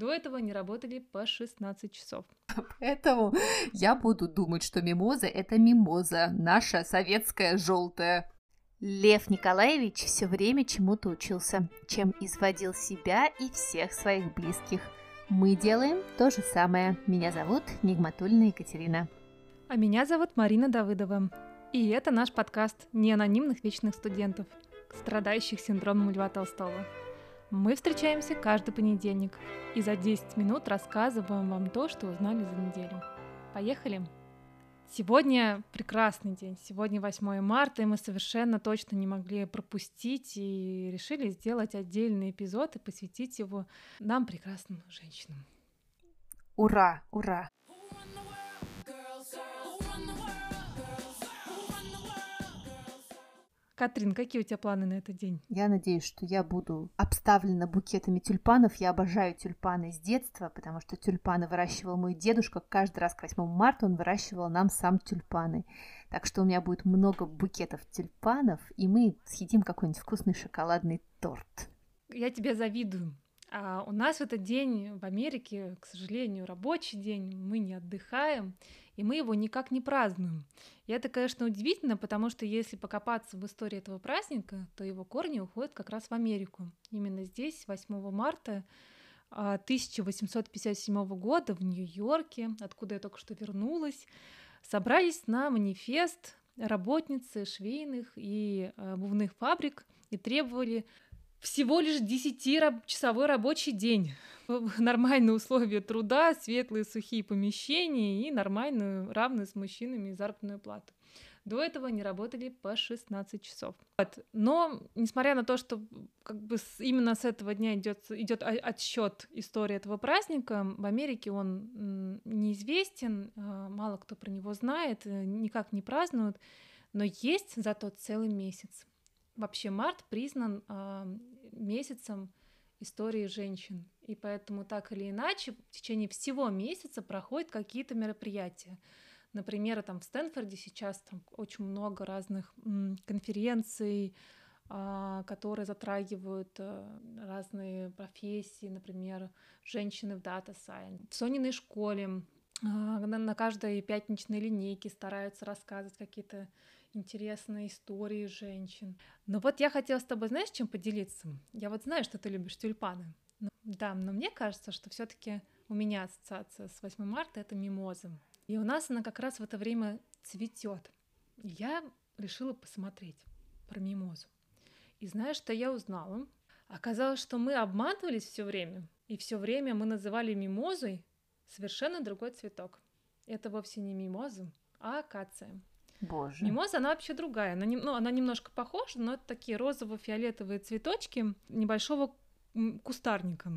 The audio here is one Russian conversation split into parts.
До этого они работали по 16 часов. Поэтому я буду думать, что мимоза – это мимоза, наша советская желтая. Лев Николаевич все время чему-то учился, чем изводил себя и всех своих близких. Мы делаем то же самое. Меня зовут Нигматульна Екатерина. А меня зовут Марина Давыдова. И это наш подкаст неанонимных вечных студентов, страдающих синдромом Льва Толстого. Мы встречаемся каждый понедельник и за 10 минут рассказываем вам то, что узнали за неделю. Поехали! Сегодня прекрасный день, сегодня 8 марта, и мы совершенно точно не могли пропустить и решили сделать отдельный эпизод и посвятить его нам, прекрасным женщинам. Ура, ура! Катрин, какие у тебя планы на этот день? Я надеюсь, что я буду обставлена букетами тюльпанов. Я обожаю тюльпаны с детства, потому что тюльпаны выращивал мой дедушка. Каждый раз к 8 марта он выращивал нам сам тюльпаны. Так что у меня будет много букетов тюльпанов, и мы съедим какой-нибудь вкусный шоколадный торт. Я тебе завидую. А у нас в этот день в Америке, к сожалению, рабочий день, мы не отдыхаем, и мы его никак не празднуем. И это, конечно, удивительно, потому что если покопаться в истории этого праздника, то его корни уходят как раз в Америку. Именно здесь, 8 марта 1857 а, года в Нью-Йорке, откуда я только что вернулась, собрались на манифест работницы швейных и обувных фабрик и требовали всего лишь 10-часовой рабочий день. Нормальные условия труда, светлые сухие помещения и нормальную, равную с мужчинами заработную плату. До этого они работали по 16 часов. Но, несмотря на то, что как бы с, именно с этого дня идет, идет отсчет истории этого праздника, в Америке он неизвестен, а, мало кто про него знает, э, никак не празднуют, но есть зато целый месяц. Вообще март признан э, месяцем истории женщин, и поэтому так или иначе в течение всего месяца проходят какие-то мероприятия. Например, там в Стэнфорде сейчас там очень много разных конференций, а, которые затрагивают а, разные профессии, например, женщины в Data Science. В Сониной школе а, на каждой пятничной линейке стараются рассказывать какие-то интересные истории женщин. Но вот я хотела с тобой, знаешь, чем поделиться? Я вот знаю, что ты любишь тюльпаны. Но, да, но мне кажется, что все таки у меня ассоциация с 8 марта — это мимоза. И у нас она как раз в это время цветет. Я решила посмотреть про мимозу. И знаешь, что я узнала? Оказалось, что мы обматывались все время, и все время мы называли мимозой совершенно другой цветок. Это вовсе не мимоза, а акация. Боже. Мимоза, она вообще другая. Она, ну, она немножко похожа, но это такие розово-фиолетовые цветочки небольшого кустарника.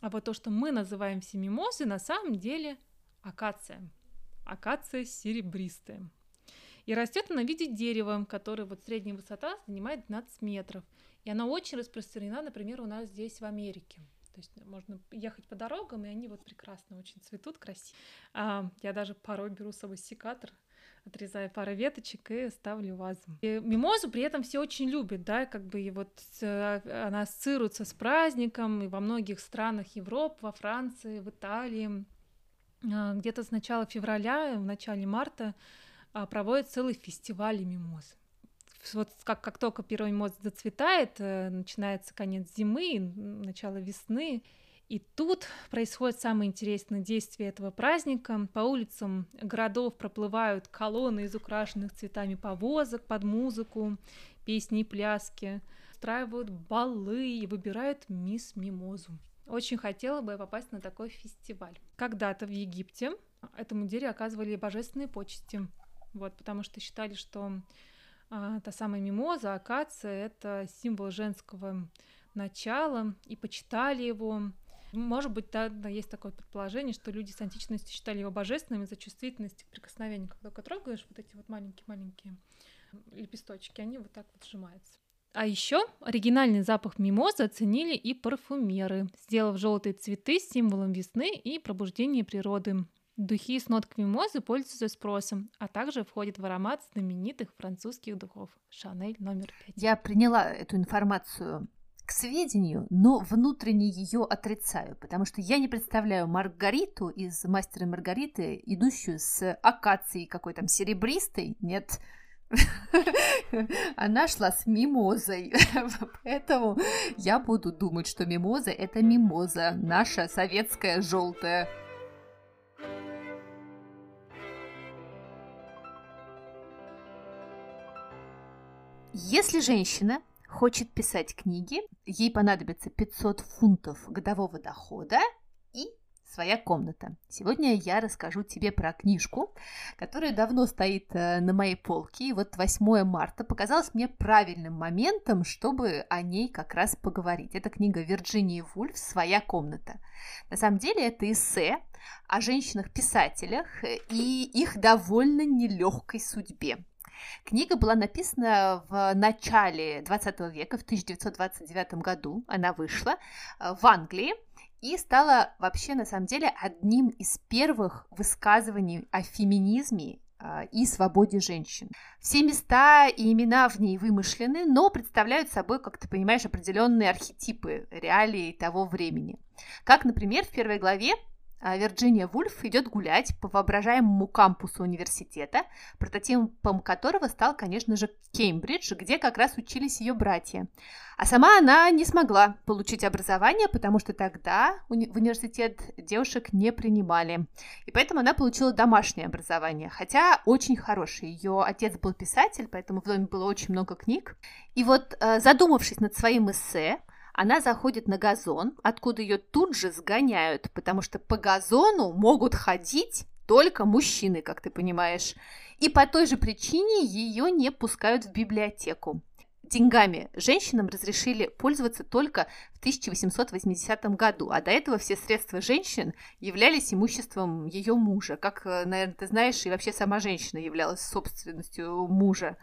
А вот то, что мы называем все мимозы, на самом деле акация. Акация серебристая. И растет она в виде дерева, которое вот средняя высота занимает 12 метров. И она очень распространена, например, у нас здесь в Америке. То есть можно ехать по дорогам, и они вот прекрасно очень цветут, красиво. А, я даже порой беру с собой секатор, отрезаю пару веточек и ставлю вазу. И мимозу при этом все очень любят, да, как бы и вот она ассоциируется с праздником, и во многих странах Европы, во Франции, в Италии. А, где-то с начала февраля, в начале марта а, проводят целый фестиваль мимозы вот как, как только первый мозг зацветает, э, начинается конец зимы, начало весны, и тут происходит самое интересное действие этого праздника. По улицам городов проплывают колонны из украшенных цветами повозок под музыку, песни и пляски, устраивают балы и выбирают мисс Мимозу. Очень хотела бы попасть на такой фестиваль. Когда-то в Египте этому дереву оказывали божественные почести, вот, потому что считали, что а, та самая мимоза, акация — это символ женского начала, и почитали его. Может быть, да, да, есть такое предположение, что люди с античности считали его божественным из-за чувствительности к прикосновению. Когда только трогаешь вот эти вот маленькие-маленькие лепесточки, они вот так вот сжимаются. А еще оригинальный запах мимозы оценили и парфюмеры, сделав желтые цветы символом весны и пробуждения природы. Духи с нотками мозы пользуются спросом, а также входят в аромат знаменитых французских духов Шанель номер пять. Я приняла эту информацию к сведению, но внутренне ее отрицаю, потому что я не представляю Маргариту из «Мастера Маргариты», идущую с акацией какой там серебристой. Нет, она шла с мимозой, поэтому я буду думать, что мимоза – это мимоза, наша советская желтая. Если женщина хочет писать книги, ей понадобится 500 фунтов годового дохода и своя комната. Сегодня я расскажу тебе про книжку, которая давно стоит э, на моей полке. И вот 8 марта показалось мне правильным моментом, чтобы о ней как раз поговорить. Это книга Вирджинии Вульф «Своя комната». На самом деле это эссе о женщинах-писателях и их довольно нелегкой судьбе. Книга была написана в начале 20 века, в 1929 году она вышла э, в Англии и стала вообще на самом деле одним из первых высказываний о феминизме э, и свободе женщин. Все места и имена в ней вымышлены, но представляют собой, как ты понимаешь, определенные архетипы реалии того времени. Как, например, в первой главе Вирджиния Вульф идет гулять по воображаемому кампусу университета, прототипом которого стал, конечно же, Кеймбридж, где как раз учились ее братья. А сама она не смогла получить образование, потому что тогда в университет девушек не принимали. И поэтому она получила домашнее образование, хотя очень хорошее. Ее отец был писатель, поэтому в доме было очень много книг. И вот э, задумавшись над своим эссе, она заходит на газон, откуда ее тут же сгоняют, потому что по газону могут ходить только мужчины, как ты понимаешь. И по той же причине ее не пускают в библиотеку. Деньгами женщинам разрешили пользоваться только в 1880 году, а до этого все средства женщин являлись имуществом ее мужа, как, э, наверное, ты знаешь, и вообще сама женщина являлась собственностью мужа.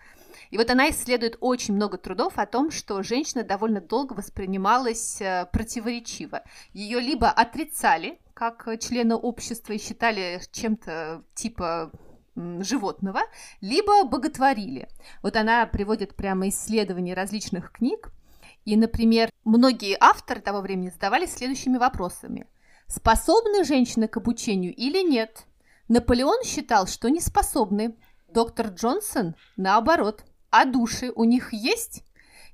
И вот она исследует очень много трудов о том, что женщина довольно долго воспринималась э, противоречиво. Ее либо отрицали как члена общества и считали чем-то типа животного, либо боготворили. Вот она приводит прямо исследования различных книг, и, например, многие авторы того времени задавались следующими вопросами. Способны женщины к обучению или нет? Наполеон считал, что не способны. Доктор Джонсон – наоборот. А души у них есть?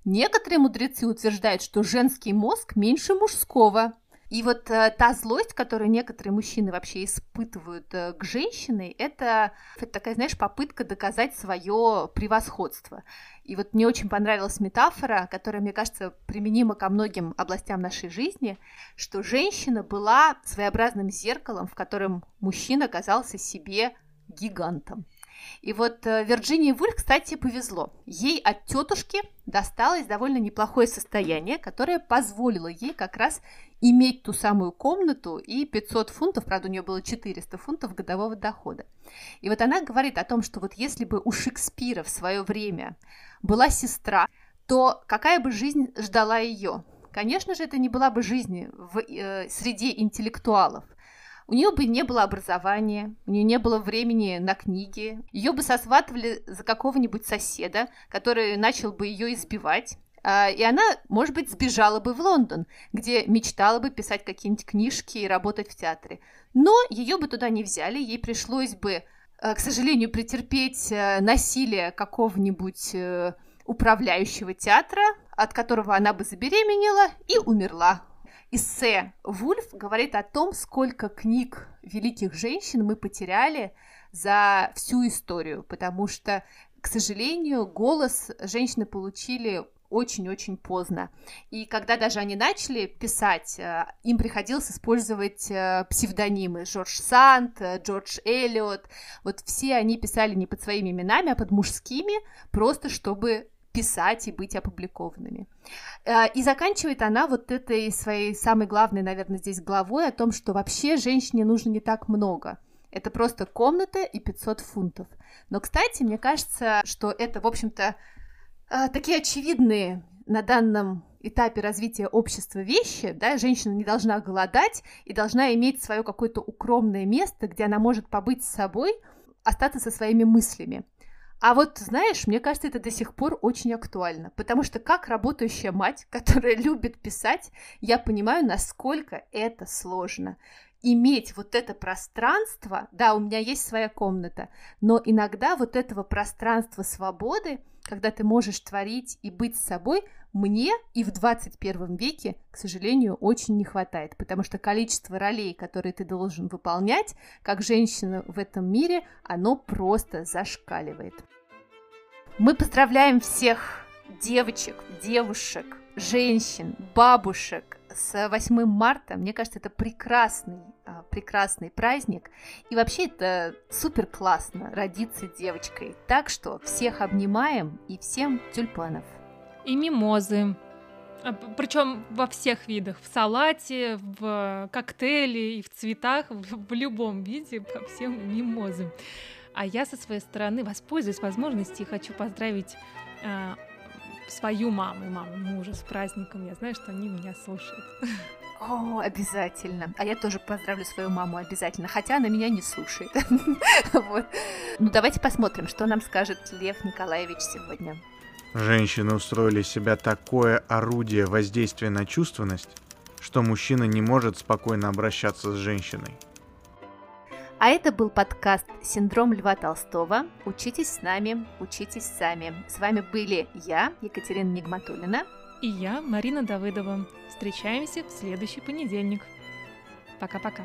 Некоторые мудрецы утверждают, что женский мозг меньше мужского. И вот э, та злость, которую некоторые мужчины вообще испытывают э, к женщине, это, это такая, знаешь, попытка доказать свое превосходство. И вот мне очень понравилась метафора, которая, мне кажется, применима ко многим областям нашей жизни, что женщина была своеобразным зеркалом, в котором мужчина казался себе гигантом. И вот э, Вирджинии Вульф, кстати, повезло. Ей от тетушки досталось довольно неплохое состояние, которое позволило ей как раз иметь ту самую комнату и 500 фунтов, правда, у нее было 400 фунтов годового дохода. И вот она говорит о том, что вот если бы у Шекспира в свое время была сестра, то какая бы жизнь ждала ее? Конечно же, это не была бы жизнь в э, среде интеллектуалов. У нее бы не было образования, у нее не было времени на книги, ее бы сосватывали за какого-нибудь соседа, который начал бы ее избивать. А, и она, может быть, сбежала бы в Лондон, где мечтала бы писать какие-нибудь книжки и работать в театре. Но ее бы туда не взяли, ей пришлось бы, э, к сожалению, претерпеть э, насилие какого-нибудь э, управляющего театра, от которого она бы забеременела и умерла эссе Вульф говорит о том, сколько книг великих женщин мы потеряли за всю историю, потому что, к сожалению, голос женщины получили очень-очень поздно. И когда даже они начали писать, э, им приходилось использовать э, псевдонимы. Джордж Санд, э, Джордж Эллиот. Вот все они писали не под своими именами, а под мужскими, просто чтобы писать и быть опубликованными. Э, и заканчивает она вот этой своей самой главной, наверное, здесь главой о том, что вообще женщине нужно не так много. Это просто комната и 500 фунтов. Но, кстати, мне кажется, что это, в общем-то, э, такие очевидные на данном этапе развития общества вещи, да, женщина не должна голодать и должна иметь свое какое-то укромное место, где она может побыть с собой, остаться со своими мыслями. А вот, знаешь, мне кажется, это до сих пор очень актуально, потому что как работающая мать, которая любит писать, я понимаю, насколько это сложно. Иметь вот это пространство, да, у меня есть своя комната, но иногда вот этого пространства свободы, когда ты можешь творить и быть собой, мне и в 21 веке, к сожалению, очень не хватает, потому что количество ролей, которые ты должен выполнять, как женщина в этом мире, оно просто зашкаливает. Мы поздравляем всех девочек, девушек, женщин, бабушек с 8 марта. Мне кажется, это прекрасный, а, прекрасный праздник. И вообще это супер классно родиться девочкой. Так что всех обнимаем и всем тюльпанов и мимозы. А, Причем во всех видах, в салате, в коктейле и в цветах, в, любом виде, по всем мимозы. А я со своей стороны воспользуюсь возможностью и хочу поздравить э, свою маму и маму мужа с праздником. Я знаю, что они меня слушают. О, обязательно. А я тоже поздравлю свою маму обязательно, хотя она меня не слушает. Вот. Ну, давайте посмотрим, что нам скажет Лев Николаевич сегодня. Женщины устроили себя такое орудие воздействия на чувственность, что мужчина не может спокойно обращаться с женщиной. А это был подкаст «Синдром Льва Толстого». Учитесь с нами, учитесь сами. С вами были я, Екатерина Нигматулина. И я, Марина Давыдова. Встречаемся в следующий понедельник. Пока-пока.